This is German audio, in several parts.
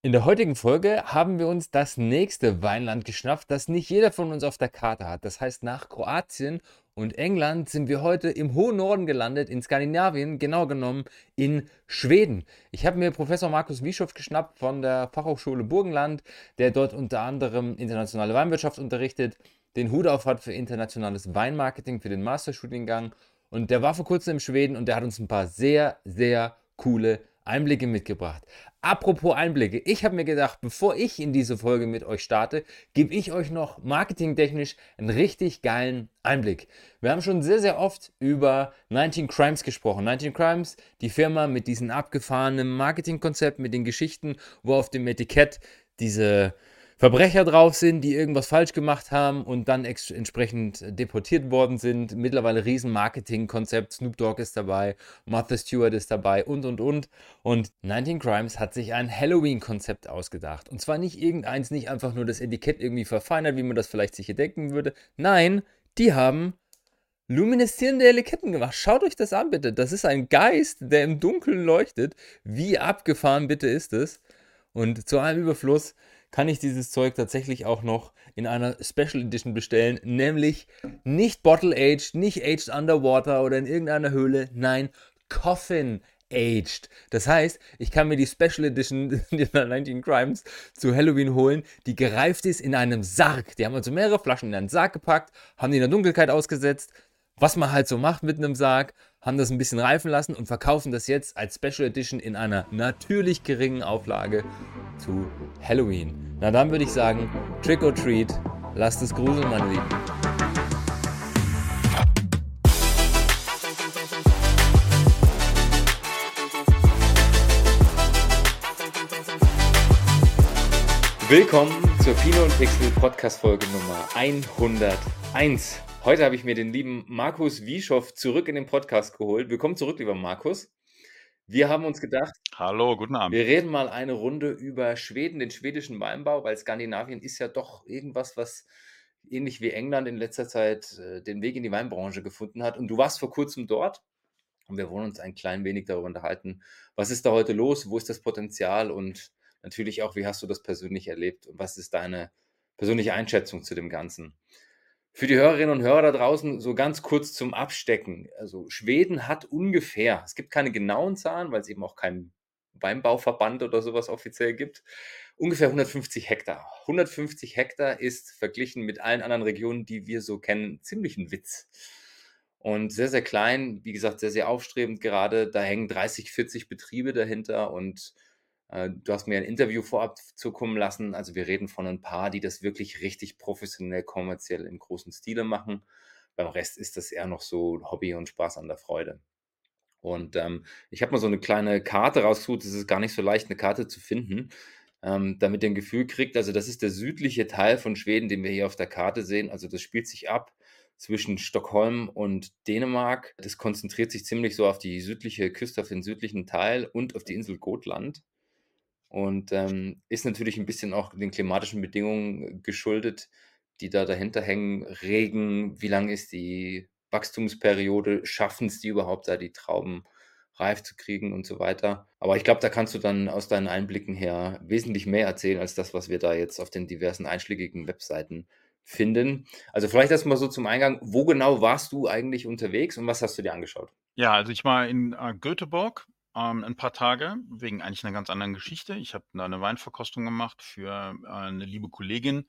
In der heutigen Folge haben wir uns das nächste Weinland geschnappt, das nicht jeder von uns auf der Karte hat. Das heißt, nach Kroatien und England sind wir heute im hohen Norden gelandet, in Skandinavien, genau genommen in Schweden. Ich habe mir Professor Markus Wieschow geschnappt von der Fachhochschule Burgenland, der dort unter anderem internationale Weinwirtschaft unterrichtet, den Hut auf hat für internationales Weinmarketing, für den Masterstudiengang. Und der war vor kurzem in Schweden und der hat uns ein paar sehr, sehr coole Einblicke mitgebracht. Apropos Einblicke, ich habe mir gedacht, bevor ich in diese Folge mit euch starte, gebe ich euch noch marketingtechnisch einen richtig geilen Einblick. Wir haben schon sehr, sehr oft über 19 Crimes gesprochen. 19 Crimes, die Firma mit diesem abgefahrenen Marketingkonzept, mit den Geschichten, wo auf dem Etikett diese Verbrecher drauf sind, die irgendwas falsch gemacht haben und dann entsprechend deportiert worden sind. Mittlerweile riesen Marketing-Konzept. Snoop Dogg ist dabei, Martha Stewart ist dabei und und und. Und 19 Crimes hat sich ein Halloween-Konzept ausgedacht. Und zwar nicht irgendeins, nicht einfach nur das Etikett irgendwie verfeinert, wie man das vielleicht sich hier denken würde. Nein, die haben lumineszierende Etiketten gemacht. Schaut euch das an, bitte. Das ist ein Geist, der im Dunkeln leuchtet. Wie abgefahren bitte ist es? Und zu allem Überfluss kann ich dieses Zeug tatsächlich auch noch in einer Special Edition bestellen, nämlich nicht Bottle Aged, nicht Aged Underwater oder in irgendeiner Höhle, nein, Coffin Aged. Das heißt, ich kann mir die Special Edition der 19 Crimes zu Halloween holen, die gereift ist in einem Sarg. Die haben also mehrere Flaschen in einen Sarg gepackt, haben die in der Dunkelheit ausgesetzt, was man halt so macht mit einem Sarg, haben das ein bisschen reifen lassen und verkaufen das jetzt als Special Edition in einer natürlich geringen Auflage zu Halloween. Na dann würde ich sagen, Trick or Treat, lasst es gruseln, meine Lieben. Willkommen zur Pino und Pixel Podcast Folge Nummer 101. Heute habe ich mir den lieben Markus Wieschow zurück in den Podcast geholt. Willkommen zurück, lieber Markus. Wir haben uns gedacht, Hallo, guten Abend. wir reden mal eine Runde über Schweden, den schwedischen Weinbau, weil Skandinavien ist ja doch irgendwas, was ähnlich wie England in letzter Zeit äh, den Weg in die Weinbranche gefunden hat. Und du warst vor kurzem dort und wir wollen uns ein klein wenig darüber unterhalten, was ist da heute los, wo ist das Potenzial und natürlich auch, wie hast du das persönlich erlebt und was ist deine persönliche Einschätzung zu dem Ganzen. Für die Hörerinnen und Hörer da draußen so ganz kurz zum Abstecken. Also Schweden hat ungefähr, es gibt keine genauen Zahlen, weil es eben auch keinen Weinbauverband oder sowas offiziell gibt, ungefähr 150 Hektar. 150 Hektar ist verglichen mit allen anderen Regionen, die wir so kennen, ziemlich ein Witz. Und sehr, sehr klein, wie gesagt, sehr, sehr aufstrebend gerade. Da hängen 30, 40 Betriebe dahinter und du hast mir ein Interview vorab zukommen lassen. Also wir reden von ein paar, die das wirklich richtig professionell, kommerziell im großen Stile machen. Beim Rest ist das eher noch so Hobby und Spaß an der Freude. Und ähm, ich habe mal so eine kleine Karte rausgesucht. Es ist gar nicht so leicht, eine Karte zu finden, ähm, damit ihr ein Gefühl kriegt. Also das ist der südliche Teil von Schweden, den wir hier auf der Karte sehen. Also das spielt sich ab zwischen Stockholm und Dänemark. Das konzentriert sich ziemlich so auf die südliche Küste, auf den südlichen Teil und auf die Insel Gotland. Und ähm, ist natürlich ein bisschen auch den klimatischen Bedingungen geschuldet, die da dahinter hängen. Regen, wie lang ist die Wachstumsperiode? Schaffen es die überhaupt, da die Trauben reif zu kriegen und so weiter? Aber ich glaube, da kannst du dann aus deinen Einblicken her wesentlich mehr erzählen als das, was wir da jetzt auf den diversen einschlägigen Webseiten finden. Also vielleicht erstmal so zum Eingang, wo genau warst du eigentlich unterwegs und was hast du dir angeschaut? Ja, also ich war in äh, Göteborg ähm, ein paar Tage, wegen eigentlich einer ganz anderen Geschichte. Ich habe da eine Weinverkostung gemacht für äh, eine liebe Kollegin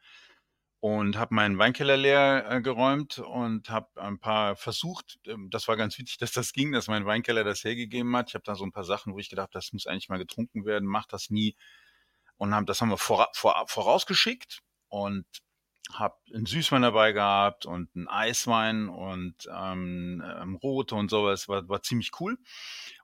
und habe meinen Weinkeller leer äh, geräumt und habe ein paar versucht. Ähm, das war ganz wichtig, dass das ging, dass mein Weinkeller das hergegeben hat. Ich habe da so ein paar Sachen, wo ich gedacht, das muss eigentlich mal getrunken werden, macht das nie. Und haben, das haben wir vor, vor, vorausgeschickt und habe einen Süßwein dabei gehabt und einen Eiswein und ähm, ähm, Rote und sowas. War, war ziemlich cool.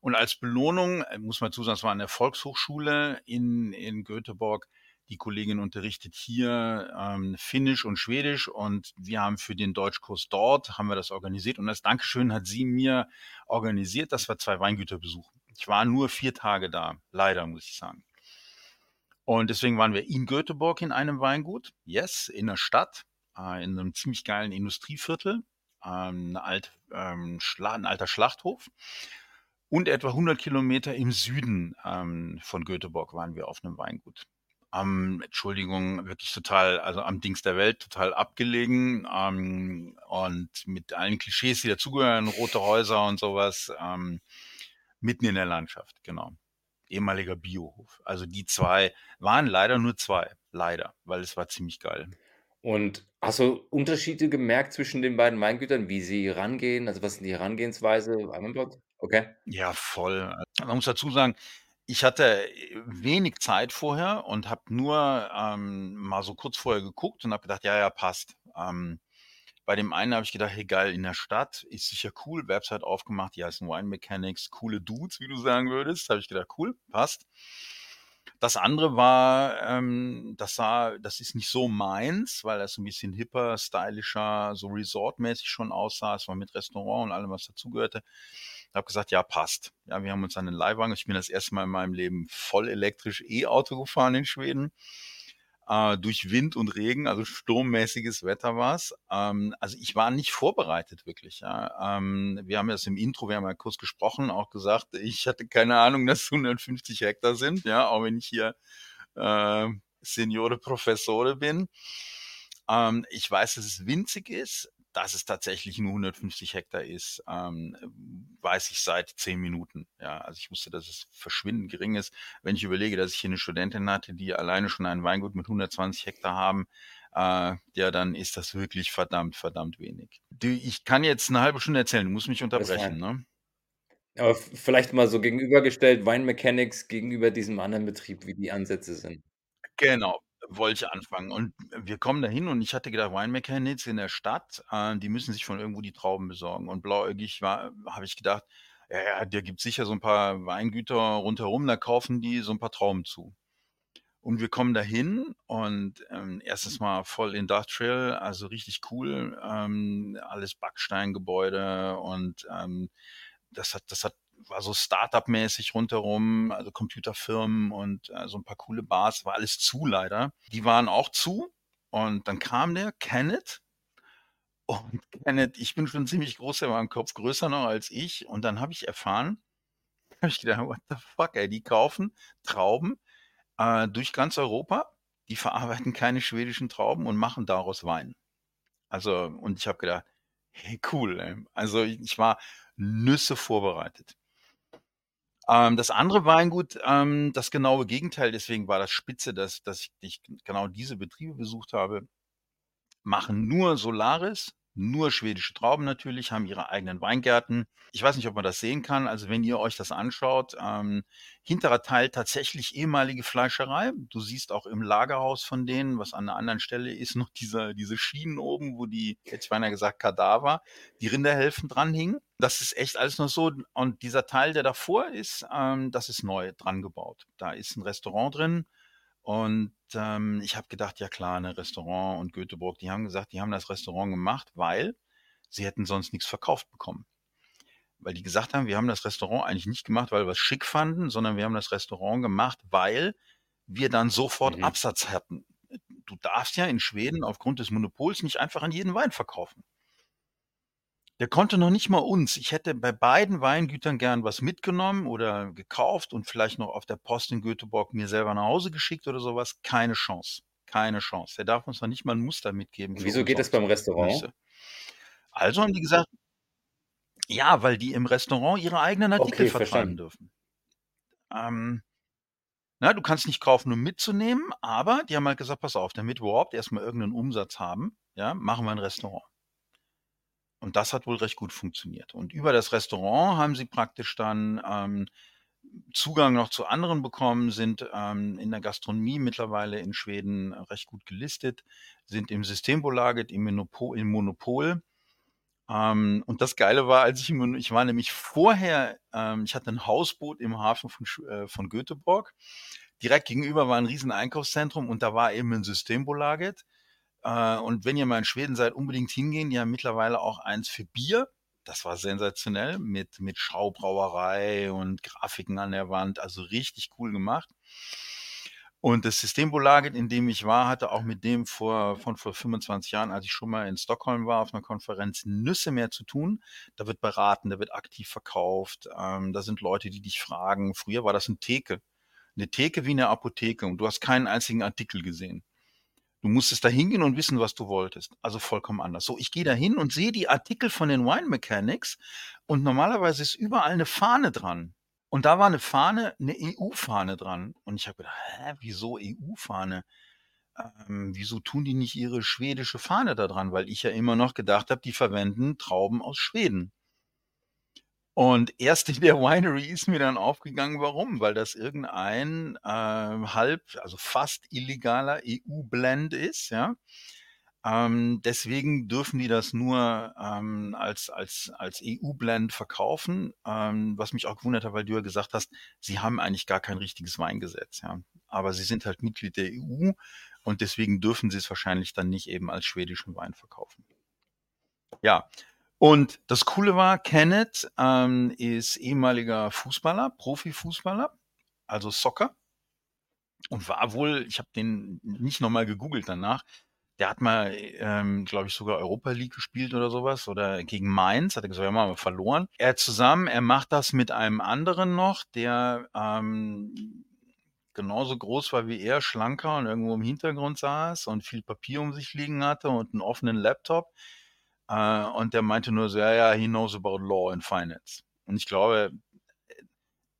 Und als Belohnung, äh, muss man zusagen, es war eine Volkshochschule in, in Göteborg. Die Kollegin unterrichtet hier ähm, Finnisch und Schwedisch und wir haben für den Deutschkurs dort, haben wir das organisiert und als Dankeschön hat sie mir organisiert, dass wir zwei Weingüter besuchen. Ich war nur vier Tage da, leider muss ich sagen. Und deswegen waren wir in Göteborg in einem Weingut, yes, in der Stadt, äh, in einem ziemlich geilen Industrieviertel, ähm, alt, ähm, ein alter Schlachthof. Und etwa 100 Kilometer im Süden ähm, von Göteborg waren wir auf einem Weingut. am, Entschuldigung, wirklich total, also am Dings der Welt, total abgelegen ähm, und mit allen Klischees, die dazugehören, rote Häuser und sowas, mitten in der Landschaft, genau. Ehemaliger Biohof. Also die zwei waren leider nur zwei, leider, weil es war ziemlich geil. Und hast du Unterschiede gemerkt zwischen den beiden Weingütern, wie sie rangehen? Also was ist die Herangehensweise? Okay. Ja, voll. Man muss dazu sagen, ich hatte äh, wenig Zeit vorher und habe nur ähm, mal so kurz vorher geguckt und habe gedacht, ja, ja, passt. Ähm, bei dem einen habe ich gedacht, hey geil, in der Stadt ist sicher cool, Website aufgemacht, die heißen Wine Mechanics, coole Dudes, wie du sagen würdest. Habe ich gedacht, cool, passt. Das andere war, ähm, das sah, das ist nicht so meins, weil das ein bisschen hipper, stylischer, so resortmäßig schon aussah. Es war mit Restaurant und allem, was dazugehörte. Ich habe gesagt, ja, passt. Ja, wir haben uns einen Leihwagen. Ich bin das erste Mal in meinem Leben voll elektrisch E-Auto gefahren in Schweden. Äh, durch Wind und Regen, also sturmmäßiges Wetter war es. Ähm, also ich war nicht vorbereitet wirklich. Ja. Ähm, wir haben das im Intro, wir haben ja kurz gesprochen, auch gesagt, ich hatte keine Ahnung, dass es 150 Hektar sind, ja, auch wenn ich hier äh, Seniore Professore bin. Ähm, ich weiß, dass es winzig ist dass es tatsächlich nur 150 Hektar ist, ähm, weiß ich seit zehn Minuten. Ja, also ich wusste, dass es verschwindend gering ist. Wenn ich überlege, dass ich hier eine Studentin hatte, die alleine schon ein Weingut mit 120 Hektar haben, äh, ja, dann ist das wirklich verdammt, verdammt wenig. Ich kann jetzt eine halbe Stunde erzählen, du musst mich unterbrechen, ne? Aber vielleicht mal so gegenübergestellt, Wine Mechanics gegenüber diesem anderen Betrieb, wie die Ansätze sind. Genau wollte ich anfangen. Und wir kommen dahin und ich hatte gedacht, Wine Mechanics in der Stadt, äh, die müssen sich von irgendwo die Trauben besorgen. Und blauäugig war, habe ich gedacht, ja, ja, der gibt sicher so ein paar Weingüter rundherum, da kaufen die so ein paar Trauben zu. Und wir kommen dahin und ähm, erstes Mal voll Industrial, also richtig cool, ähm, alles Backsteingebäude und ähm, das hat, das hat war so Startup-mäßig rundherum, also Computerfirmen und äh, so ein paar coole Bars, war alles zu leider. Die waren auch zu und dann kam der Kenneth und Kenneth, ich bin schon ziemlich groß, der war im Kopf größer noch als ich und dann habe ich erfahren, habe ich gedacht, what the fuck, ey, die kaufen Trauben äh, durch ganz Europa, die verarbeiten keine schwedischen Trauben und machen daraus Wein. Also, und ich habe gedacht, hey, cool. Ey. Also ich war Nüsse vorbereitet. Ähm, das andere Weingut, ähm, das genaue Gegenteil, deswegen war das spitze, dass, dass ich genau diese Betriebe besucht habe, machen nur Solaris, nur schwedische Trauben natürlich, haben ihre eigenen Weingärten. Ich weiß nicht, ob man das sehen kann. Also wenn ihr euch das anschaut, ähm, hinterer Teil tatsächlich ehemalige Fleischerei. Du siehst auch im Lagerhaus von denen, was an einer anderen Stelle ist, noch diese, diese Schienen oben, wo die, jetzt beinahe gesagt, Kadaver, die Rinderhälften dranhingen. Das ist echt alles noch so. Und dieser Teil, der davor ist, ähm, das ist neu dran gebaut. Da ist ein Restaurant drin. Und ähm, ich habe gedacht, ja klar, ein Restaurant und Göteborg, die haben gesagt, die haben das Restaurant gemacht, weil sie hätten sonst nichts verkauft bekommen. Weil die gesagt haben, wir haben das Restaurant eigentlich nicht gemacht, weil wir es schick fanden, sondern wir haben das Restaurant gemacht, weil wir dann sofort mhm. Absatz hatten. Du darfst ja in Schweden aufgrund des Monopols nicht einfach an jeden Wein verkaufen. Der konnte noch nicht mal uns. Ich hätte bei beiden Weingütern gern was mitgenommen oder gekauft und vielleicht noch auf der Post in Göteborg mir selber nach Hause geschickt oder sowas. Keine Chance. Keine Chance. Der darf uns noch nicht mal ein Muster mitgeben. Wieso geht das beim Restaurant? Also haben die gesagt, ja, weil die im Restaurant ihre eigenen Artikel okay, vertreiben verstanden. dürfen. Ähm, na, du kannst nicht kaufen, um mitzunehmen, aber die haben halt gesagt, pass auf, damit wir überhaupt erstmal irgendeinen Umsatz haben, ja, machen wir ein Restaurant. Und das hat wohl recht gut funktioniert. Und über das Restaurant haben sie praktisch dann ähm, Zugang noch zu anderen bekommen, sind ähm, in der Gastronomie mittlerweile in Schweden recht gut gelistet, sind im Systembolaget, im Monopol. Im Monopol. Ähm, und das Geile war, als ich, ich war nämlich vorher, ähm, ich hatte ein Hausboot im Hafen von, äh, von Göteborg. Direkt gegenüber war ein riesen Einkaufszentrum und da war eben ein Systembolaget. Äh, und wenn ihr mal in Schweden seid, unbedingt hingehen. Die haben mittlerweile auch eins für Bier. Das war sensationell mit, mit Schaubrauerei und Grafiken an der Wand. Also richtig cool gemacht. Und das Systembolaget, in dem ich war, hatte auch mit dem vor, von vor 25 Jahren, als ich schon mal in Stockholm war, auf einer Konferenz, Nüsse mehr zu tun. Da wird beraten, da wird aktiv verkauft. Ähm, da sind Leute, die dich fragen. Früher war das ein Theke. eine Theke wie eine Apotheke und du hast keinen einzigen Artikel gesehen. Du musstest da hingehen und wissen, was du wolltest. Also vollkommen anders. So, ich gehe da hin und sehe die Artikel von den Wine Mechanics und normalerweise ist überall eine Fahne dran. Und da war eine Fahne, eine EU-Fahne dran. Und ich habe gedacht, hä, wieso EU-Fahne? Ähm, wieso tun die nicht ihre schwedische Fahne da dran? Weil ich ja immer noch gedacht habe, die verwenden Trauben aus Schweden. Und erst in der Winery ist mir dann aufgegangen, warum? Weil das irgendein äh, halb, also fast illegaler EU-Blend ist, ja. Ähm, deswegen dürfen die das nur ähm, als, als, als EU-Blend verkaufen, ähm, was mich auch gewundert hat, weil du ja gesagt hast, sie haben eigentlich gar kein richtiges Weingesetz, ja. Aber sie sind halt Mitglied der EU und deswegen dürfen sie es wahrscheinlich dann nicht eben als schwedischen Wein verkaufen. Ja, und das Coole war, Kenneth ähm, ist ehemaliger Fußballer, Profifußballer, also Soccer. Und war wohl, ich habe den nicht nochmal gegoogelt danach, der hat mal, ähm, glaube ich, sogar Europa League gespielt oder sowas oder gegen Mainz, hat er gesagt, wir haben verloren. Er zusammen, er macht das mit einem anderen noch, der ähm, genauso groß war wie er, schlanker und irgendwo im Hintergrund saß und viel Papier um sich liegen hatte und einen offenen Laptop. Äh, und der meinte nur so, ja, ja, he knows about law and finance. Und ich glaube,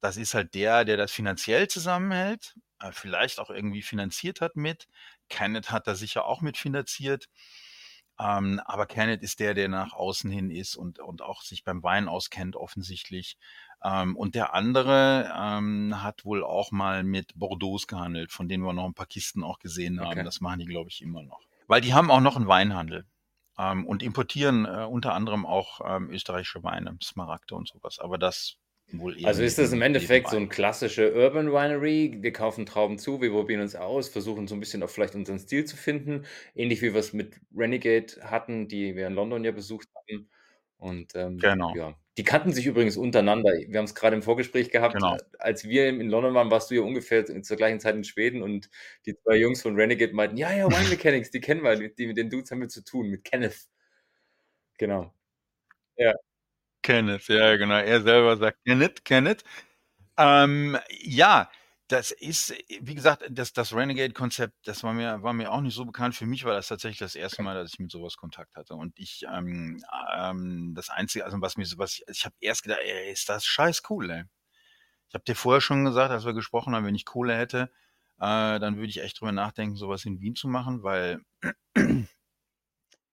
das ist halt der, der das finanziell zusammenhält, äh, vielleicht auch irgendwie finanziert hat mit. Kenneth hat da sicher auch mitfinanziert. Ähm, aber Kenneth ist der, der nach außen hin ist und, und auch sich beim Wein auskennt, offensichtlich. Ähm, und der andere ähm, hat wohl auch mal mit Bordeaux gehandelt, von denen wir noch ein paar Kisten auch gesehen haben. Okay. Das machen die, glaube ich, immer noch. Weil die haben auch noch einen Weinhandel ähm, und importieren äh, unter anderem auch ähm, österreichische Weine, Smaragde und sowas. Aber das wohl eher. Also ist das im Endeffekt so ein klassische Urban Winery. Wir kaufen Trauben zu, wir probieren uns aus, versuchen so ein bisschen auch vielleicht unseren Stil zu finden. Ähnlich wie wir es mit Renegade hatten, die wir in London ja besucht haben. Und ähm, genau. ja, die kannten sich übrigens untereinander. Wir haben es gerade im Vorgespräch gehabt. Genau. Als wir in London waren, warst du ja ungefähr zur gleichen Zeit in Schweden und die zwei Jungs von Renegade meinten, ja, ja, Wine Mechanics, die kennen wir, die, mit den Dudes haben wir zu tun, mit Kenneth. Genau. Ja. Kenneth, ja, genau. Er selber sagt Kenneth, Kenneth. Ähm, ja, das ist, wie gesagt, das, das Renegade-Konzept, das war mir, war mir auch nicht so bekannt. Für mich war das tatsächlich das erste Mal, dass ich mit sowas Kontakt hatte. Und ich, ähm, ähm, das Einzige, also was mir so, was ich, ich habe erst gedacht, ey, ist das scheiß cool, ey. Ich habe dir vorher schon gesagt, als wir gesprochen haben, wenn ich Kohle hätte, äh, dann würde ich echt drüber nachdenken, sowas in Wien zu machen, weil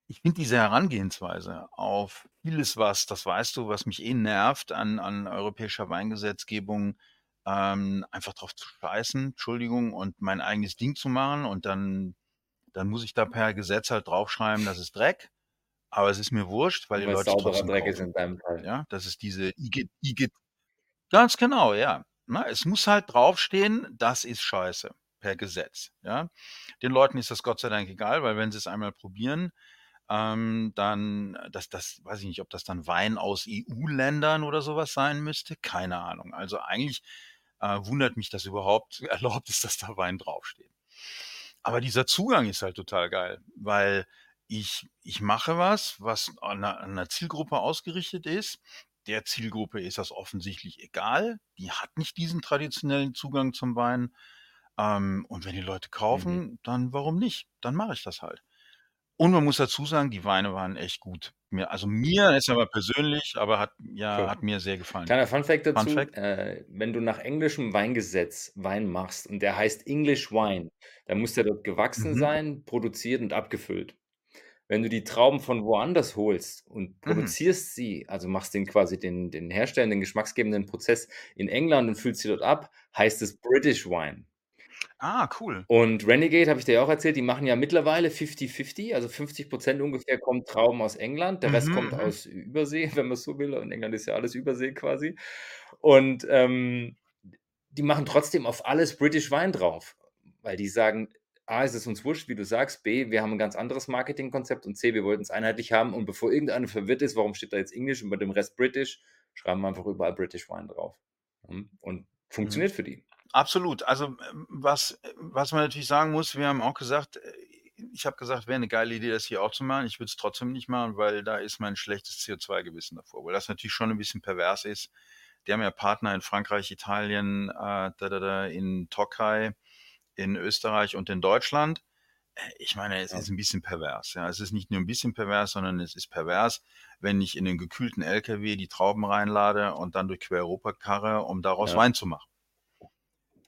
ich finde diese Herangehensweise auf vieles was, das weißt du, was mich eh nervt an, an europäischer Weingesetzgebung, ähm, einfach drauf zu scheißen, Entschuldigung, und mein eigenes Ding zu machen und dann, dann muss ich da per Gesetz halt draufschreiben, das ist Dreck. Aber es ist mir wurscht, weil die Leute trotzdem Dreck kaufen. ist in deinem Fall. Ja, das ist diese IG, IG ganz genau, ja. Na, es muss halt draufstehen, das ist scheiße per Gesetz. Ja, den Leuten ist das Gott sei Dank egal, weil wenn sie es einmal probieren, ähm, dann, das, das weiß ich nicht, ob das dann Wein aus EU-Ländern oder sowas sein müsste, keine Ahnung. Also eigentlich äh, wundert mich, dass überhaupt erlaubt ist, dass da Wein draufsteht. Aber dieser Zugang ist halt total geil, weil ich, ich mache was, was an einer, an einer Zielgruppe ausgerichtet ist. Der Zielgruppe ist das offensichtlich egal. Die hat nicht diesen traditionellen Zugang zum Wein. Ähm, und wenn die Leute kaufen, mhm. dann warum nicht? Dann mache ich das halt. Und man muss dazu sagen, die Weine waren echt gut. Mir, also mir ist aber persönlich, aber hat, ja, cool. hat mir sehr gefallen. Kleiner Funfact dazu, Fun Fact? Äh, wenn du nach englischem Weingesetz Wein machst und der heißt English Wine, dann muss der dort gewachsen mhm. sein, produziert und abgefüllt. Wenn du die Trauben von woanders holst und mhm. produzierst mhm. sie, also machst den quasi den, den herstellenden, geschmacksgebenden Prozess in England und füllst sie dort ab, heißt es British Wine. Ah, cool. Und Renegade, habe ich dir ja auch erzählt, die machen ja mittlerweile 50-50, also 50% ungefähr kommen Trauben aus England, der Rest Mhm, kommt mhm. aus Übersee, wenn man so will. Und England ist ja alles Übersee quasi. Und ähm, die machen trotzdem auf alles British Wein drauf, weil die sagen, A, ist es uns wurscht, wie du sagst, B, wir haben ein ganz anderes Marketingkonzept und C, wir wollten es einheitlich haben. Und bevor irgendeiner verwirrt ist, warum steht da jetzt Englisch und bei dem Rest British, schreiben wir einfach überall British Wein drauf. Und Mhm. funktioniert für die. Absolut. Also ähm, was, was man natürlich sagen muss, wir haben auch gesagt, äh, ich habe gesagt, wäre eine geile Idee, das hier auch zu machen. Ich würde es trotzdem nicht machen, weil da ist mein schlechtes CO2-Gewissen davor. Weil das natürlich schon ein bisschen pervers ist, Die haben ja Partner in Frankreich, Italien, äh, da, da, da, in Tokai, in Österreich und in Deutschland. Äh, ich meine, es Ja. ist ein bisschen pervers. Ja. Es ist nicht nur ein bisschen pervers, sondern es ist pervers, wenn ich in den gekühlten LKW die Trauben reinlade und dann durch Quereuropa karre, um daraus Ja. Wein zu machen.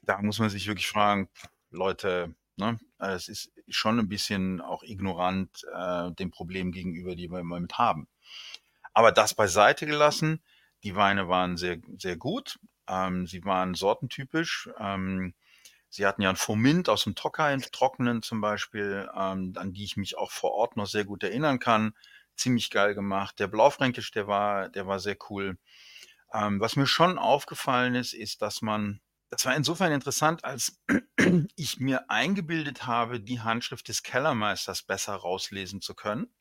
Da muss man sich wirklich fragen, Leute, ne, es ist schon ein bisschen auch ignorant äh, dem Problem gegenüber, die wir im Moment haben. Aber das beiseite gelassen, die Weine waren sehr, sehr gut. Ähm, sie waren sortentypisch. Ähm, sie hatten ja einen Fomint aus dem Tokai, einen trockenen zum Beispiel, ähm, an die ich mich auch vor Ort noch sehr gut erinnern kann. Ziemlich geil gemacht. Der Blaufränkisch, der war, der war sehr cool. Ähm, was mir schon aufgefallen ist, ist, dass man, das war insofern interessant, als ich mir eingebildet habe, die Handschrift des Kellermeisters besser rauslesen zu können.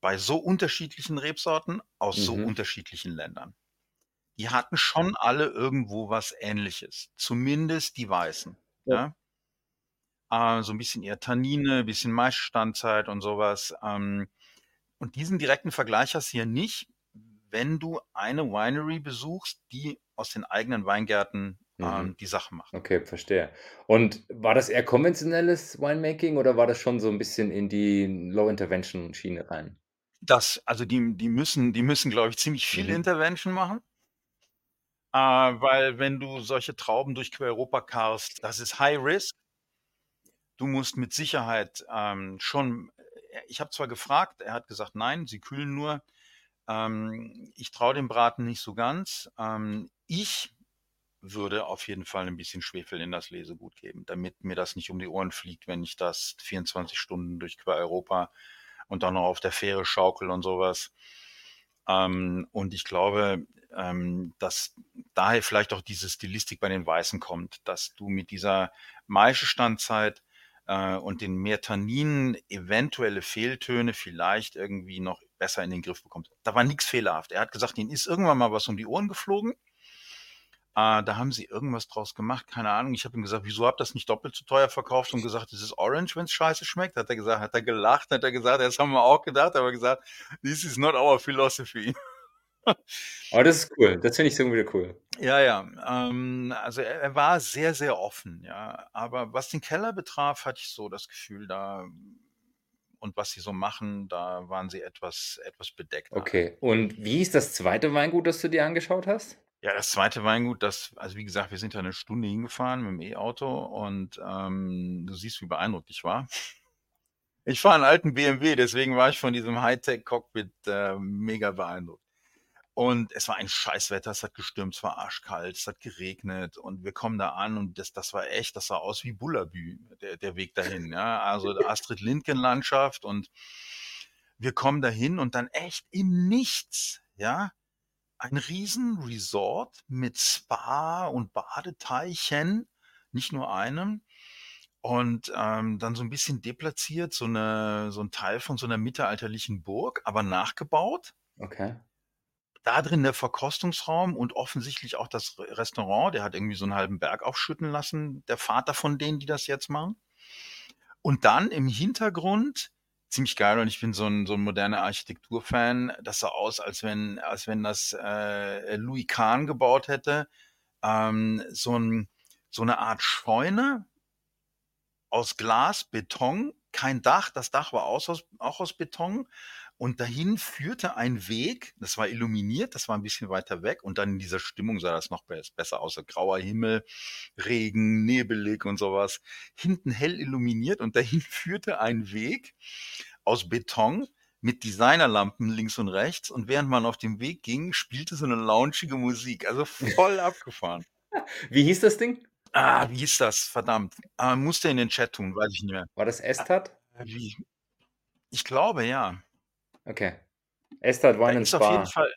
Bei so unterschiedlichen Rebsorten aus so Mhm. unterschiedlichen Ländern. Die hatten schon alle irgendwo was Ähnliches. Zumindest die Weißen. Ja. Ja. Äh, so ein bisschen eher Tannine, ein bisschen Maisstandzeit und sowas. Ähm, und diesen direkten Vergleich hast du hier nicht, wenn du eine Winery besuchst, die aus den eigenen Weingärten Mhm. ähm, die Sachen macht. Okay, verstehe. Und war das eher konventionelles Winemaking oder war das schon so ein bisschen in die Low-Intervention-Schiene rein? Das, also die, die müssen, die müssen, glaube ich, ziemlich viel Mhm. Intervention machen. Äh, weil wenn du solche Trauben durch Quereuropa karst, das ist High Risk. Du musst mit Sicherheit ähm, schon, ich habe zwar gefragt, er hat gesagt, nein, sie kühlen nur. Ähm, ich traue dem Braten nicht so ganz. Ähm, ich würde auf jeden Fall ein bisschen Schwefel in das Lesegut geben, damit mir das nicht um die Ohren fliegt, wenn ich das 24 Stunden durch Quereuropa und dann noch auf der Fähre schaukel und sowas. Ähm, und ich glaube, ähm, dass daher vielleicht auch diese Stilistik bei den Weißen kommt, dass du mit dieser Maischestandzeit äh, und den mehr Tanninen eventuelle Fehltöne vielleicht irgendwie noch besser in den Griff bekommst. Da war nichts fehlerhaft. Er hat gesagt, ihnen ist irgendwann mal was um die Ohren geflogen. Äh, da haben sie irgendwas draus gemacht, keine Ahnung. Ich habe ihm gesagt, wieso habt ihr das nicht doppelt so teuer verkauft und gesagt, es ist Orange, wenn es scheiße schmeckt? Hat er gesagt, hat er gelacht, hat er gesagt, das haben wir auch gedacht, aber gesagt, this is not our philosophy. Aber das ist cool. Das finde ich irgendwie wieder cool. Ja, ja. Ähm, also er, er war sehr, sehr offen, ja. Aber was den Keller betraf, hatte ich so das Gefühl, da und was sie so machen, da waren sie etwas, etwas bedeckter. Okay. Und wie ist das zweite Weingut, das du dir angeschaut hast? Ja, das zweite Weingut, das, also wie gesagt, wir sind da eine Stunde hingefahren mit dem E-Auto und ähm, du siehst, wie beeindruckt ich war. Ich fahre einen alten BMW, deswegen war ich von diesem Hightech-Cockpit äh, mega beeindruckt. Und es war ein Scheißwetter, es hat gestürmt, es war arschkalt, es hat geregnet und wir kommen da an und das, das war echt, das sah aus wie Bullabü, der, der Weg dahin. Ja? Also Astrid Lindgren-Landschaft und wir kommen dahin und dann echt im Nichts, ja, ein riesen Resort mit Spa und Badeteichen, nicht nur einem. Und ähm, dann so ein bisschen deplatziert, so, eine, so ein Teil von so einer mittelalterlichen Burg, aber nachgebaut Okay. da drin der Verkostungsraum und offensichtlich auch das Re- Restaurant. Der hat irgendwie so einen halben Berg aufschütten lassen, der Vater von denen, die das jetzt machen. Und dann im Hintergrund, ziemlich geil, und ich bin so ein, so ein moderner Architekturfan, das sah aus, als wenn, als wenn das äh, Louis Kahn gebaut hätte. Ähm, so, ein, so eine Art Scheune aus Glas, Beton, kein Dach, das Dach war aus, aus, auch aus Beton. Und dahin führte ein Weg, das war illuminiert, das war ein bisschen weiter weg. Und dann in dieser Stimmung sah das noch be- besser aus. Grauer Himmel, Regen, nebelig und sowas. Hinten hell illuminiert und dahin führte ein Weg aus Beton mit Designerlampen links und rechts. Und während man auf dem Weg ging, spielte so eine launchige Musik. Also voll abgefahren. Wie hieß das Ding? Ah, wie hieß das? Verdammt. Ah, musste in den Chat tun, weiß ich nicht mehr. War das Estat? Wie? Ich glaube, ja. Okay. Estat Da Wine and ist auf jeden Spa. Fall.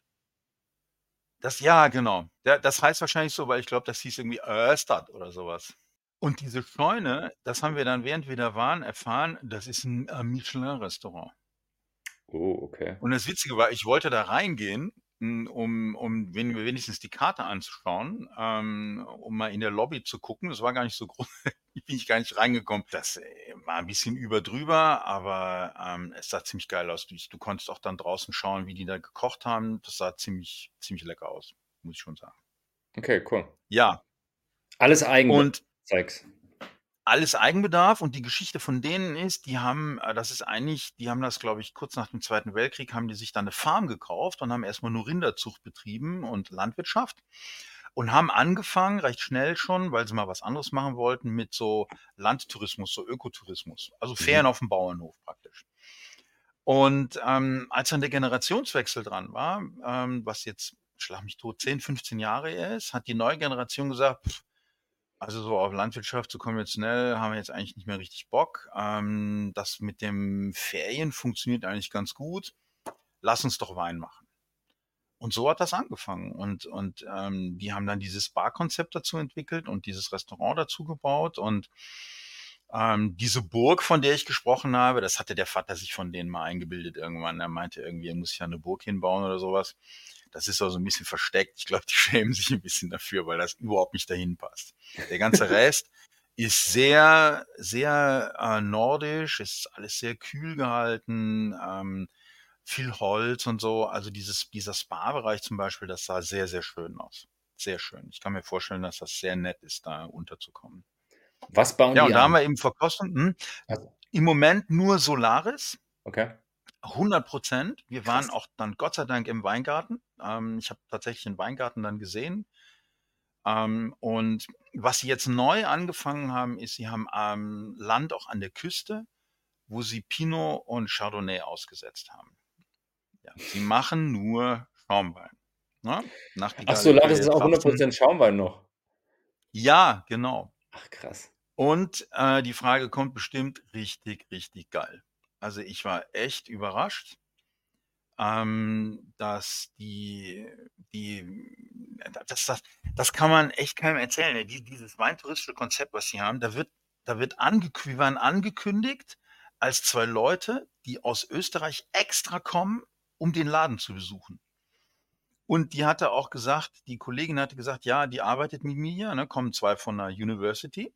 Das, ja, genau. Das heißt wahrscheinlich so, weil ich glaube, das hieß irgendwie Örstad oder sowas. Und diese Scheune, das haben wir dann, während wir da waren, erfahren, das ist ein äh, Michelin-Restaurant. Oh, okay. Und das Witzige war, ich wollte da reingehen, um, um wen- wenigstens die Karte anzuschauen, ähm, um mal in der Lobby zu gucken. Das war gar nicht so groß. Ich bin ich gar nicht reingekommen. Das äh, war ein bisschen über drüber, aber ähm, es sah ziemlich geil aus. Du, du konntest auch dann draußen schauen, wie die da gekocht haben. Das sah ziemlich, ziemlich lecker aus, muss ich schon sagen. Okay, cool. Ja. Alles Eigenbedarf. Und alles Eigenbedarf und die Geschichte von denen ist, die haben, äh, das ist eigentlich, die haben das, glaube ich, kurz nach dem Zweiten Weltkrieg, haben die sich dann eine Farm gekauft und haben erstmal nur Rinderzucht betrieben und Landwirtschaft und haben angefangen, recht schnell schon, weil sie mal was anderes machen wollten, mit so Landtourismus, so Ökotourismus, also Ferien mhm. auf dem Bauernhof praktisch. Und ähm, als dann der Generationswechsel dran war, ähm, was jetzt, schlag mich tot, 10, 15 Jahre ist, hat die neue Generation gesagt, pff, also so auf Landwirtschaft so konventionell haben wir jetzt eigentlich nicht mehr richtig Bock. Ähm, das mit dem Ferien funktioniert eigentlich ganz gut. Lass uns doch Wein machen. Und so hat das angefangen. Und, und ähm, die haben dann dieses Bar-Konzept dazu entwickelt und dieses Restaurant dazu gebaut. Und ähm, diese Burg, von der ich gesprochen habe, das hatte der Vater sich von denen mal eingebildet irgendwann. Er meinte irgendwie, er muss ja eine Burg hinbauen oder sowas. Das ist also ein bisschen versteckt. Ich glaube, die schämen sich ein bisschen dafür, weil das überhaupt nicht dahin passt. Der ganze Rest ist sehr, sehr äh, nordisch, ist alles sehr kühl gehalten, ähm, viel Holz und so. Also dieses, dieser Spa-Bereich zum Beispiel, das sah sehr, sehr schön aus. Sehr schön. Ich kann mir vorstellen, dass das sehr nett ist, da unterzukommen. Was bauen ja, die und da haben wir eben verkostet. Hm, also. Im Moment nur Solaris. Okay. 100 Prozent. Wir waren auch dann Gott sei Dank im Weingarten. Ähm, ich habe tatsächlich den Weingarten dann gesehen. Ähm, und was sie jetzt neu angefangen haben, ist, sie haben ähm, Land auch an der Küste, wo sie Pinot und Chardonnay ausgesetzt haben. Ja, sie machen nur Schaumwein. Ne? Ach so, das ist auch 100% Schaumwein noch. Ja, genau. Ach krass. Und äh, die Frage kommt bestimmt richtig, richtig geil. Also ich war echt überrascht, ähm, dass die, die, das, das, das kann man echt keinem erzählen. Ne? Die, dieses weintouristische Konzept, was sie haben, da wird, da wird angekündigt, waren angekündigt als zwei Leute, die aus Österreich extra kommen, um den Laden zu besuchen. Und die hatte auch gesagt, die Kollegin hatte gesagt, ja, die arbeitet mit mir, ne, kommen zwei von der University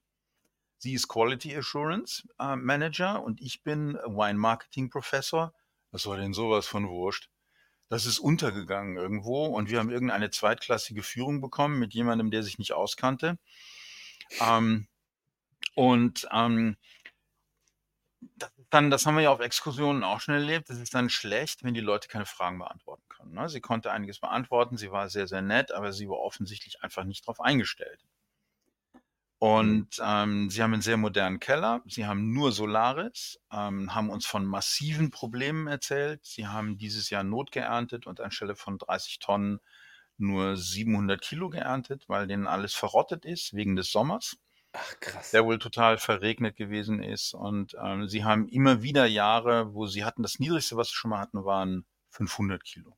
Sie ist Quality Assurance äh, Manager und ich bin Wine Marketing Professor. Was war denn sowas von wurscht? Das ist untergegangen irgendwo und wir haben irgendeine zweitklassige Führung bekommen mit jemandem, der sich nicht auskannte. Ähm, und ähm, das, dann, das haben wir ja auf Exkursionen auch schon erlebt. Das ist dann schlecht, wenn die Leute keine Fragen beantworten können. Ne? Sie konnte einiges beantworten, sie war sehr, sehr nett, aber sie war offensichtlich einfach nicht darauf eingestellt. Mhm. Und ähm, sie haben einen sehr modernen Keller. Sie haben nur Solaris, ähm, haben uns von massiven Problemen erzählt. Sie haben dieses Jahr Not geerntet und anstelle von 30 Tonnen nur 700 Kilo geerntet, weil denen alles verrottet ist wegen des Sommers. Ach krass. Der wohl total verregnet gewesen ist. Und ähm, sie haben immer wieder Jahre, wo sie hatten, das niedrigste, was sie schon mal hatten, waren 500 Kilo.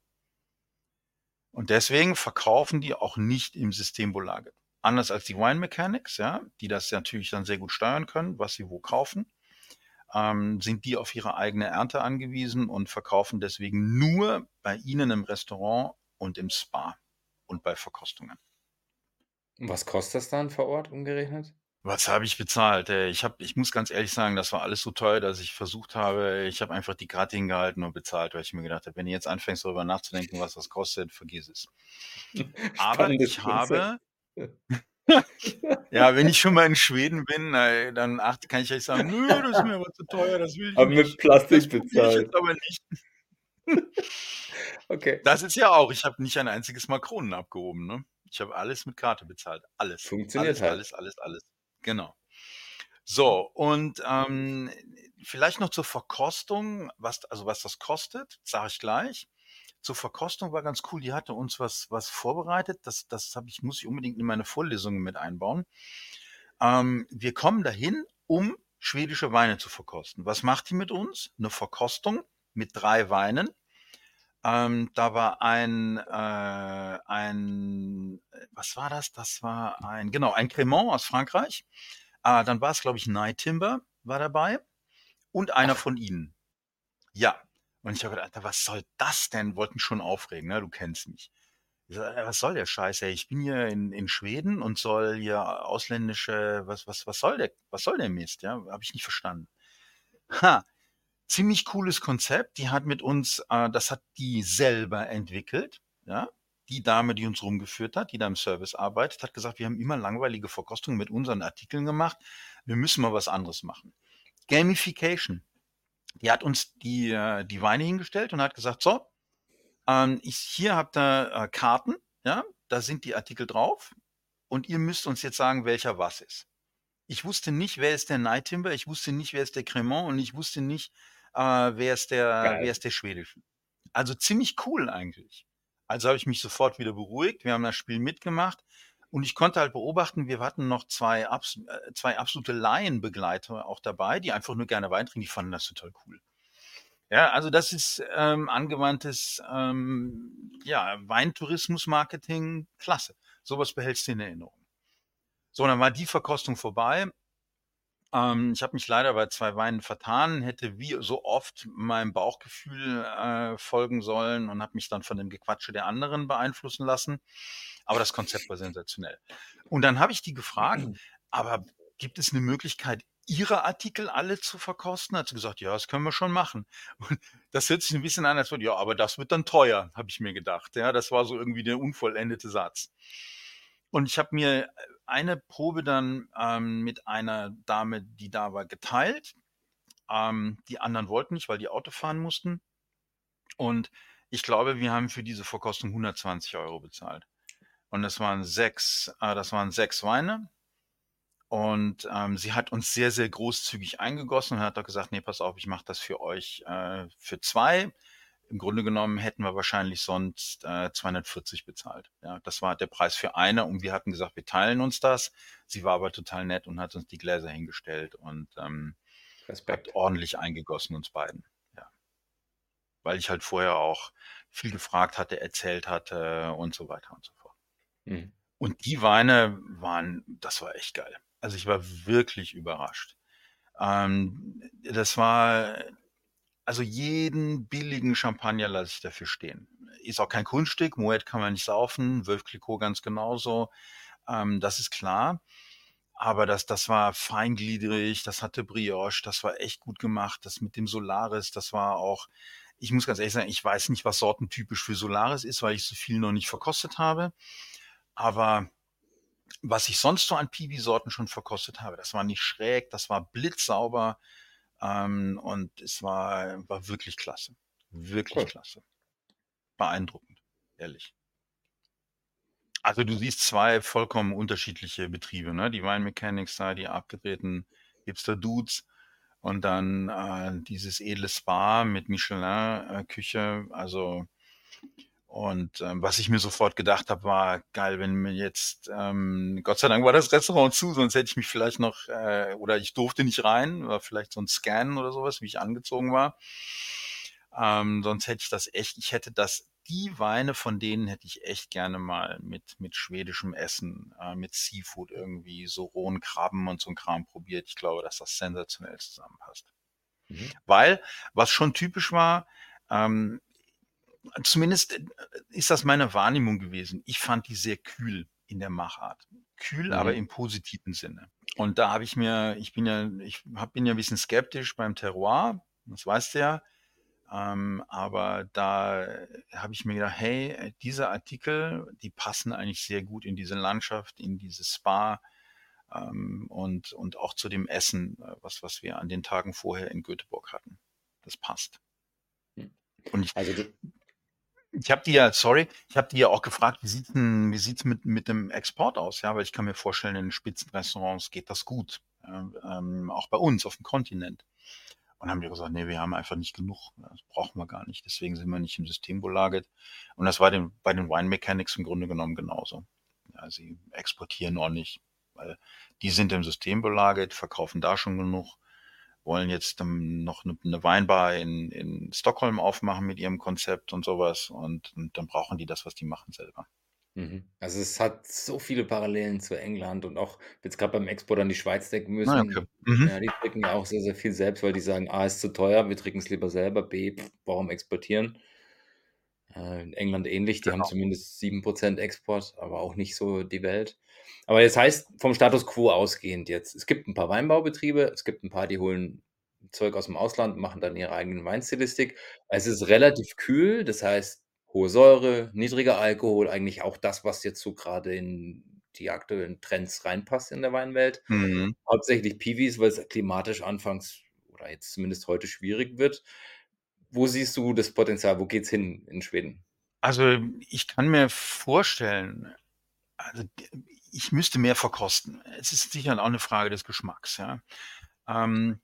Und deswegen verkaufen die auch nicht im System Bolage anders als die Wine Mechanics, ja, die das natürlich dann sehr gut steuern können, was sie wo kaufen, ähm, sind die auf ihre eigene Ernte angewiesen und verkaufen deswegen nur bei ihnen im Restaurant und im Spa und bei Verkostungen. Was kostet das dann vor Ort umgerechnet? Was habe ich bezahlt? Äh, ich, hab, ich muss ganz ehrlich sagen, das war alles so teuer, dass ich versucht habe, ich habe einfach die Karte hingehalten und bezahlt, weil ich mir gedacht habe, wenn du jetzt anfängst darüber nachzudenken, was das kostet, vergiss es. Aber ich habe, ja, wenn ich schon mal in Schweden bin, dann kann ich euch sagen, nö, das ist mir aber zu teuer, das will ich aber nicht. mit Plastik bezahlt. Aber nicht. okay. Das ist ja auch, ich habe nicht ein einziges Mal Kronen abgehoben, ne? Ich habe alles mit Karte bezahlt. Alles. Funktioniert alles, halt. Alles, alles, alles. Genau. So, und ähm, vielleicht noch zur Verkostung, was, also was das kostet, sage ich gleich zur Verkostung war ganz cool. Die hatte uns was, was vorbereitet. Das, das habe ich, muss ich unbedingt in meine Vorlesungen mit einbauen. Ähm, wir kommen dahin, um schwedische Weine zu verkosten. Was macht die mit uns? Eine Verkostung mit drei Weinen. Ähm, da war ein, äh, ein, was war das? Das war ein, genau, ein Cremant aus Frankreich. Äh, dann war es, glaube ich, Night Timber war dabei und einer Ach. von ihnen. Ja, und ich habe gedacht, Alter, was soll das denn? Wollten schon aufregen, ne? Du kennst mich. Ich sag, was soll der Scheiß? Ey? Ich bin hier in, in Schweden und soll hier ausländische, was, was, was soll der, was soll der Mist? Ja, habe ich nicht verstanden. Ha, ziemlich cooles Konzept. Die hat mit uns, äh, das hat die selber entwickelt. Ja, die Dame, die uns rumgeführt hat, die da im Service arbeitet, hat gesagt, wir haben immer langweilige Verkostungen mit unseren Artikeln gemacht. Wir müssen mal was anderes machen. Gamification. Die hat uns die, äh, die Weine hingestellt und hat gesagt, so, ähm, ich, hier habt ihr äh, Karten, ja, da sind die Artikel drauf und ihr müsst uns jetzt sagen, welcher was ist. Ich wusste nicht, wer ist der Night Timber, ich wusste nicht, wer ist der Cremant und ich wusste nicht, äh, wer, ist der, wer ist der schwedische. Also ziemlich cool eigentlich. Also habe ich mich sofort wieder beruhigt. Wir haben das Spiel mitgemacht und ich konnte halt beobachten, wir hatten noch zwei, abs äh, zwei absolute Laienbegleiter auch dabei, die einfach nur gerne Wein trinken, die fanden das total cool. Ja, also das ist ähm, angewandtes ähm, ja, Weintourismus-Marketing, klasse. Sowas behältst du in Erinnerung. So, dann war die Verkostung vorbei. Ähm, ich habe mich leider bei zwei Weinen vertan, hätte wie so oft meinem Bauchgefühl äh, folgen sollen und habe mich dann von dem Gequatsche der anderen beeinflussen lassen. Aber das Konzept war sensationell. Und dann habe ich die gefragt, aber gibt es eine Möglichkeit, ihre Artikel alle zu verkosten? Hat sie gesagt, ja, das können wir schon machen. Und das hört sich ein bisschen an, als würde, ja, aber das wird dann teuer, habe ich mir gedacht. Ja, das war so irgendwie der unvollendete Satz. Und ich habe mir eine Probe dann ähm, mit einer Dame, die da war, geteilt. Ähm, die anderen wollten nicht, weil die Auto fahren mussten. Und ich glaube, wir haben für diese Verkostung 120 Euro bezahlt. Und das waren sechs, äh, das waren sechs Weine. Und ähm, sie hat uns sehr, sehr großzügig eingegossen und hat doch gesagt, nee, pass auf, ich mache das für euch äh, für zwei. Im Grunde genommen hätten wir wahrscheinlich sonst äh, 240 bezahlt. Ja, das war der Preis für eine und wir hatten gesagt, wir teilen uns das. Sie war aber total nett und hat uns die Gläser hingestellt und ähm, Respekt. hat ordentlich eingegossen uns beiden. Ja. Weil ich halt vorher auch viel gefragt hatte, erzählt hatte und so weiter und so fort. Mhm. Und die Weine waren, das war echt geil. Also ich war wirklich überrascht. Ähm, das war, also jeden billigen Champagner lasse ich dafür stehen. Ist auch kein Kunststück, Moet kann man nicht saufen, Wölf Clicquot ganz genauso. Ähm, das ist klar. Aber das, das war feingliedrig, das hatte Brioche, das war echt gut gemacht. Das mit dem Solaris, das war auch, ich muss ganz ehrlich sagen, ich weiß nicht, was sortentypisch für Solaris ist, weil ich so viel noch nicht verkostet habe. Aber was ich sonst so an Piwi-Sorten schon verkostet habe, das war nicht schräg, das war blitzsauber ähm, und es war, war wirklich klasse. Wirklich cool. klasse. Beeindruckend, ehrlich. Also du siehst zwei vollkommen unterschiedliche Betriebe, ne? Die Wine Mechanics da, die abgedrehten Hipster Dudes und dann äh, dieses edle Spa mit Michelin-Küche. Äh, also und ähm, was ich mir sofort gedacht habe, war geil, wenn mir jetzt, ähm, Gott sei Dank war das Restaurant zu, sonst hätte ich mich vielleicht noch, äh, oder ich durfte nicht rein, war vielleicht so ein Scan oder sowas, wie ich angezogen war. Ähm, sonst hätte ich das echt, ich hätte das, die Weine von denen hätte ich echt gerne mal mit, mit schwedischem Essen, äh, mit Seafood irgendwie, so rohen Krabben und so ein Kram probiert. Ich glaube, dass das sensationell zusammenpasst. Mhm. Weil, was schon typisch war, ähm, zumindest äh, ist das meine Wahrnehmung gewesen. Ich fand die sehr kühl in der Machart. Kühl, mhm. aber im positiven Sinne. Und da habe ich mir, ich bin ja, ich hab, bin ja ein bisschen skeptisch beim Terroir, das weißt du ja. Ähm, aber da habe ich mir gedacht, hey, diese Artikel, die passen eigentlich sehr gut in diese Landschaft, in dieses Spa ähm, und, und auch zu dem Essen, äh, was, was wir an den Tagen vorher in Göteborg hatten. Das passt. Und ich, also ich habe die ja, sorry, ich habe die ja auch gefragt, wie sieht denn, wie sieht's mit mit dem Export aus? Ja, weil ich kann mir vorstellen, in Spitzenrestaurants geht das gut, ähm, auch bei uns auf dem Kontinent. Und haben die gesagt, nee, wir haben einfach nicht genug, das brauchen wir gar nicht, deswegen sind wir nicht im System belagert. Und das war den, bei den Wine Mechanics im Grunde genommen genauso. Ja, sie exportieren ordentlich, weil die sind im System belagert, verkaufen da schon genug wollen jetzt ähm, noch eine, eine Weinbar in, in Stockholm aufmachen mit ihrem Konzept und sowas und, und dann brauchen die das, was die machen selber. Mhm. Also es hat so viele Parallelen zu England und auch jetzt gerade beim Export an die Schweiz denken müssen. Ah, okay. Mhm. Ja, die trinken ja auch sehr, sehr viel selbst, weil die sagen, A ist zu teuer, wir trinken es lieber selber, B, pff, warum exportieren? Äh, in England ähnlich, die genau. haben zumindest 7% Export, aber auch nicht so die Welt. Aber das heißt, vom Status quo ausgehend jetzt, es gibt ein paar Weinbaubetriebe, es gibt ein paar, die holen Zeug aus dem Ausland, machen dann ihre eigenen Weinstilistik. Es ist relativ kühl, das heißt, hohe Säure, niedriger Alkohol, eigentlich auch das, was jetzt so gerade in die aktuellen Trends reinpasst in der Weinwelt. Mhm. Hauptsächlich Piwis, weil es klimatisch anfangs oder jetzt zumindest heute schwierig wird. Wo siehst du das Potenzial? Wo geht's hin in Schweden? Also, ich kann mir vorstellen also, ich müsste mehr verkosten. Es ist sicher auch eine Frage des Geschmacks, ja. Ähm,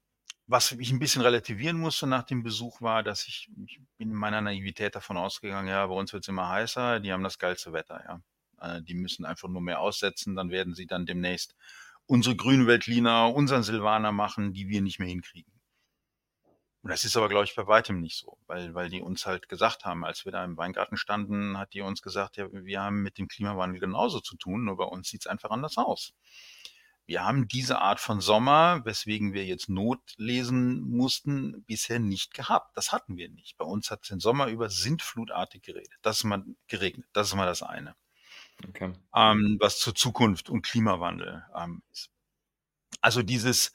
was ich ein bisschen relativieren musste nach dem Besuch war, dass ich ich bin in meiner Naivität davon ausgegangen, ja, bei uns wird es immer heißer, die haben das geilste Wetter, ja. Äh, die müssen einfach nur mehr aussetzen, dann werden sie dann demnächst unsere Grünweltliner, unseren Silvaner machen, die wir nicht mehr hinkriegen. Und das ist aber, glaube ich, bei weitem nicht so, weil, weil die uns halt gesagt haben, als wir da im Weingarten standen, hat die uns gesagt, ja, wir haben mit dem Klimawandel genauso zu tun, nur bei uns sieht es einfach anders aus. Wir haben diese Art von Sommer, weswegen wir jetzt Not lesen mussten, bisher nicht gehabt. Das hatten wir nicht. Bei uns hat es den Sommer über sintflutartig geredet. Das ist mal geregnet. Das ist mal das eine. Okay. Ähm, was zur Zukunft und Klimawandel ähm, ist. Also dieses,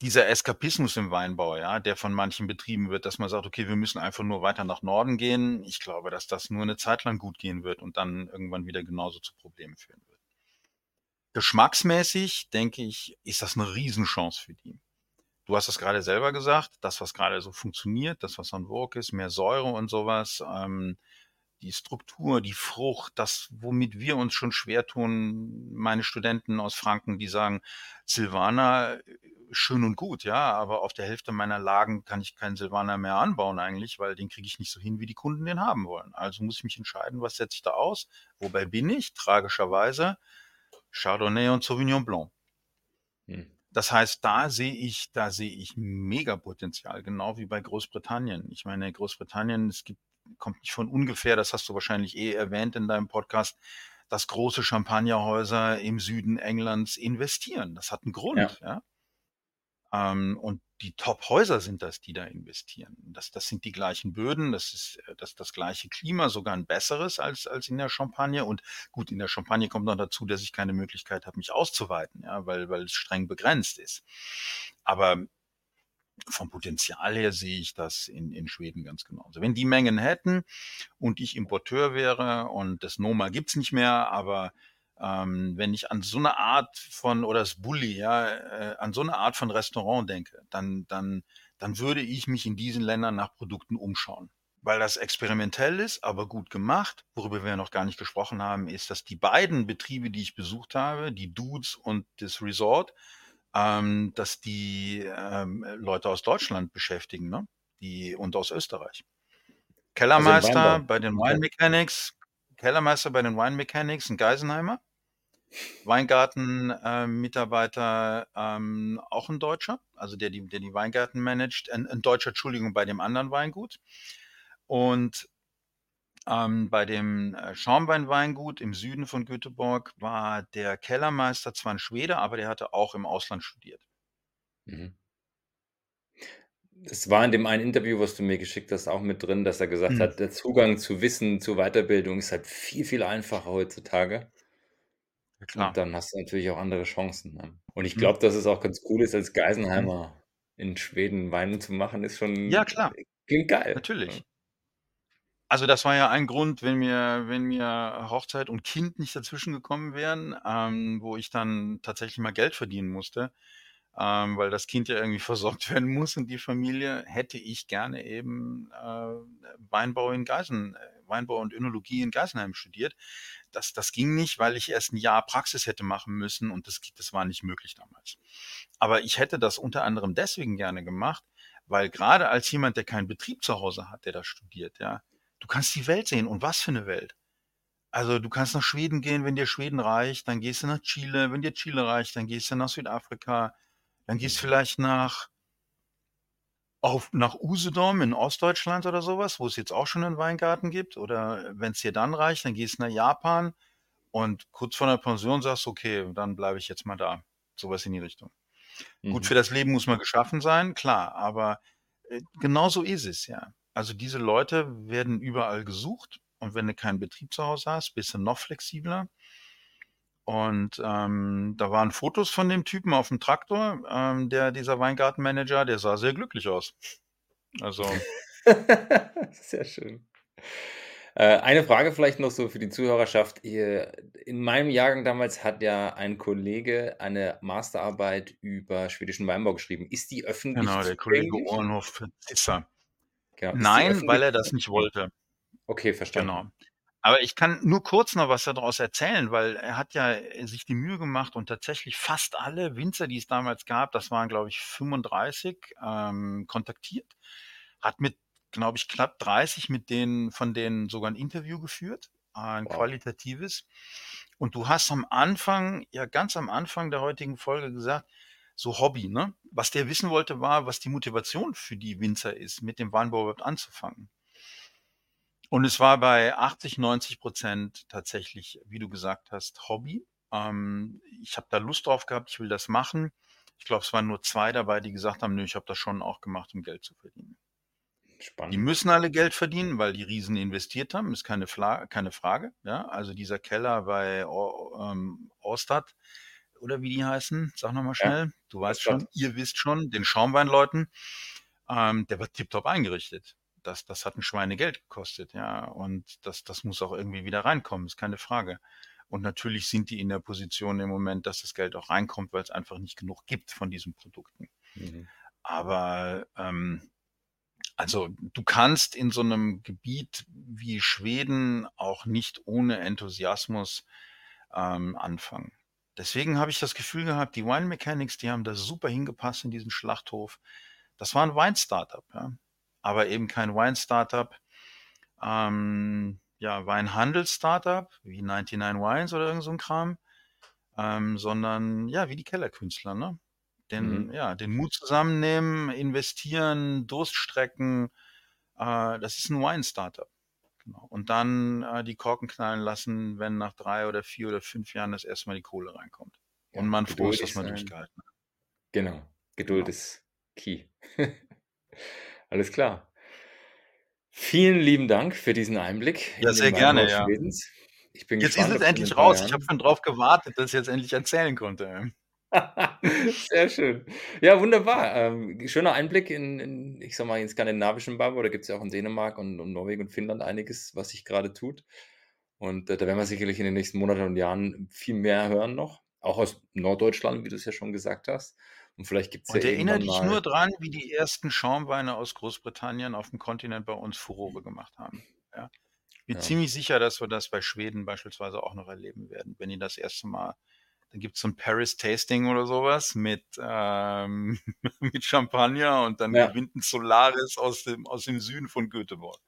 dieser Eskapismus im Weinbau, ja, der von manchen betrieben wird, dass man sagt, okay, wir müssen einfach nur weiter nach Norden gehen. Ich glaube, dass das nur eine Zeit lang gut gehen wird und dann irgendwann wieder genauso zu Problemen führen wird. Geschmacksmäßig, denke ich, ist das eine Riesenchance für die. Du hast es gerade selber gesagt, das, was gerade so funktioniert, das, was an vogue ist, mehr Säure und sowas, ähm, die Struktur, die Frucht, das, womit wir uns schon schwer tun, meine Studenten aus Franken, die sagen, Silvaner schön und gut, ja, aber auf der Hälfte meiner Lagen kann ich keinen Silvaner mehr anbauen eigentlich, weil den kriege ich nicht so hin, wie die Kunden den haben wollen. Also muss ich mich entscheiden, was setze ich da aus? Wobei bin ich? Tragischerweise Chardonnay und Sauvignon Blanc. Hm. Das heißt, da sehe ich, da sehe ich mega Potenzial, genau wie bei Großbritannien. Ich meine, Großbritannien, es gibt, kommt nicht von ungefähr, das hast du wahrscheinlich eh erwähnt in deinem Podcast, dass große Champagnerhäuser im Süden Englands investieren. Das hat einen Grund, ja. ja? Ähm, und die Top-Häuser sind das, die da investieren. Das, das sind die gleichen Böden, das ist äh, das, das gleiche Klima, sogar ein besseres als, als in der Champagne. Und gut, in der Champagne kommt noch dazu, dass ich keine Möglichkeit habe, mich auszuweiten, ja, weil, weil es streng begrenzt ist. Aber vom Potenzial her sehe ich das in, in Schweden ganz genauso. Wenn die Mengen hätten und ich Importeur wäre und das Noma gibt's nicht mehr, aber ähm, wenn ich an so eine Art von, oder das Bulli, ja, äh, an so eine Art von Restaurant denke, dann, dann, dann würde ich mich in diesen Ländern nach Produkten umschauen. Weil das experimentell ist, aber gut gemacht. Worüber wir noch gar nicht gesprochen haben, ist, dass die beiden Betriebe, die ich besucht habe, die Dudes und das Resort, ähm, dass die ähm, Leute aus Deutschland beschäftigen, ne? Die und aus Österreich. Kellermeister also bei den Wine Mechanics, Kellermeister bei den Wine Mechanics, ein Geisenheimer. Weingarten-Mitarbeiter äh, ähm, auch ein Deutscher, also der die, der die Weingärten managt, ein, ein Deutscher, Entschuldigung, bei dem anderen Weingut. Und ähm, bei dem äh, Schaumwein-Weingut im Süden von Göteborg war der Kellermeister zwar ein Schwede, aber der hatte auch im Ausland studiert. Mhm. Es war in dem einen Interview, was du mir geschickt hast, auch mit drin, dass er gesagt mhm. hat, der Zugang zu Wissen, zu Weiterbildung ist halt viel, viel einfacher heutzutage. Ja, klar. Und dann hast du natürlich auch andere Chancen. Ne? Und ich mhm. glaube, dass es auch ganz cool ist, als mhm. Geisenheimer in Schweden Weinen zu machen, ist schon. Ja, klar. Klingt geil. Natürlich. Also das war ja ein Grund, wenn mir, wenn mir Hochzeit und Kind nicht dazwischen gekommen wären, ähm, wo ich dann tatsächlich mal Geld verdienen musste, ähm, weil das Kind ja irgendwie versorgt werden muss und die Familie, hätte ich gerne eben äh, Weinbau in Geisen, äh, Weinbau und Önologie in Geisenheim studiert. Das, das ging nicht, weil ich erst ein Jahr Praxis hätte machen müssen und das, das war nicht möglich damals. Aber ich hätte das unter anderem deswegen gerne gemacht, weil gerade als jemand, der keinen Betrieb zu Hause hat, der das studiert, ja, du kannst die Welt sehen und was für eine Welt. Also du kannst nach Schweden gehen, wenn dir Schweden reicht, dann gehst du nach Chile, wenn dir Chile reicht, dann gehst du nach Südafrika, dann gehst du vielleicht nach, auf, nach Usedom in Ostdeutschland oder sowas, wo es jetzt auch schon einen Weingarten gibt. Oder wenn es dir dann reicht, dann gehst du nach Japan und kurz vor der Pension sagst, okay, dann bleibe ich jetzt mal da. Sowas in die Richtung. Mhm. Gut, für das Leben muss man geschaffen sein, klar, aber äh, genau so ist es ja. Also diese Leute werden überall gesucht und wenn du keinen Betrieb zu Hause hast, bist du noch flexibler. Und ähm, da waren Fotos von dem Typen auf dem Traktor, ähm, der dieser Weingartenmanager, der sah sehr glücklich aus. Also. sehr schön. Äh, eine Frage vielleicht noch so für die Zuhörerschaft. In meinem Jahrgang damals hat ja ein Kollege eine Masterarbeit über schwedischen Weinbau geschrieben. Ist die öffentlich Genau, der Kollege Zisser. Genau. Nein, weil er das nicht wollte. Okay, verstanden. Genau. Aber ich kann nur kurz noch was daraus erzählen, weil er hat ja sich die Mühe gemacht und tatsächlich fast alle Winzer, die es damals gab, das waren glaube ich 35, ähm, kontaktiert, hat mit, glaube ich, knapp 30 mit denen, von denen sogar ein Interview geführt, ein Wow. qualitatives. Und du hast am Anfang, ja ganz am Anfang der heutigen Folge gesagt, so Hobby, ne? Was der wissen wollte, war, was die Motivation für die Winzer ist, mit dem Weinbau überhaupt anzufangen. Und es war bei 80, 90 Prozent tatsächlich, wie du gesagt hast, Hobby. Ähm, ich habe da Lust drauf gehabt, ich will das machen. Ich glaube, es waren nur zwei dabei, die gesagt haben, nö, ich habe das schon auch gemacht, um Geld zu verdienen. Die Spannend. müssen alle Geld verdienen, weil die Riesen investiert haben, ist keine, Fla keine Frage. Ja, also dieser Keller bei O- ähm, Ostad oder wie die heißen, sag nochmal Ja, schnell. Du weißt schon, ihr wisst schon, den Schaumweinleuten, ähm, der war tiptop eingerichtet. Das, das hat ein Schweinegeld gekostet, ja. Und das, das muss auch irgendwie wieder reinkommen, ist keine Frage. Und natürlich sind die in der Position im Moment, dass das Geld auch reinkommt, weil es einfach nicht genug gibt von diesen Produkten. Mhm. Aber ähm, also du kannst in so einem Gebiet wie Schweden auch nicht ohne Enthusiasmus ähm, anfangen. Deswegen habe ich das Gefühl gehabt, die Wine Mechanics, die haben da super hingepasst in diesen Schlachthof. Das war ein Wein-Startup, ja. Aber eben kein Wine-Startup. Ähm, ja, Weinhandel-Startup wie 99 Wines oder irgend so ein Kram, ähm, sondern ja, wie die Kellerkünstler, ne? Den, Mhm. ja, den Mut zusammennehmen, investieren, Durststrecken. Äh, das ist ein Wine-Startup. Genau. Und dann äh, die Korken knallen lassen, wenn nach drei oder vier oder fünf Jahren das erste Mal die Kohle reinkommt. Ja, Und man froh ist, dass man durchgehalten hat. Genau. Geduld Genau. ist key. Alles klar. Vielen lieben Dank für diesen Einblick Ja, sehr gerne, ja. Schwedens. Ich bin Jetzt ist gespannt, es du in endlich raus. Ich habe Jahren. schon drauf gewartet, dass ich jetzt endlich erzählen konnte. Sehr schön. Ja, wunderbar. Ähm, schöner Einblick in, in, ich sag mal, in skandinavischen Weinbau. Da gibt es ja auch in Dänemark und, und Norwegen und Finnland einiges, was sich gerade tut. Und äh, da werden wir sicherlich in den nächsten Monaten und Jahren viel mehr hören noch. Auch aus Norddeutschland, wie du es ja schon gesagt hast. Und vielleicht gibt es ja Und erinnere dich mal. nur dran, wie die ersten Schaumweine aus Großbritannien auf dem Kontinent bei uns Furore gemacht haben. Ja. Ich bin Ja. ziemlich sicher, dass wir das bei Schweden beispielsweise auch noch erleben werden, wenn die das erste Mal, dann gibt es so ein Paris Tasting oder sowas mit, ähm, mit Champagner und dann Ja. gewinnt ein Solaris aus dem, aus dem Süden von Göteborg.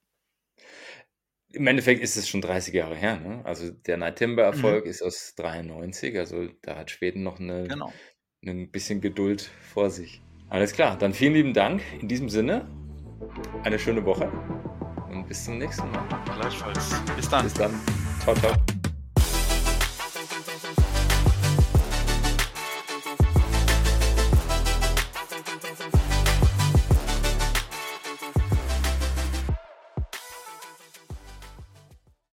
Im Endeffekt ist es schon 30 Jahre her. Ne? Also der Night Timber Mhm. Erfolg ist aus 93. Also da hat Schweden noch eine, Genau. Ein bisschen Geduld vor sich. Alles klar, dann vielen lieben Dank. In diesem Sinne, eine schöne Woche und bis zum nächsten Mal. Gleichfalls. Bis dann. Bis dann. Ciao, ciao.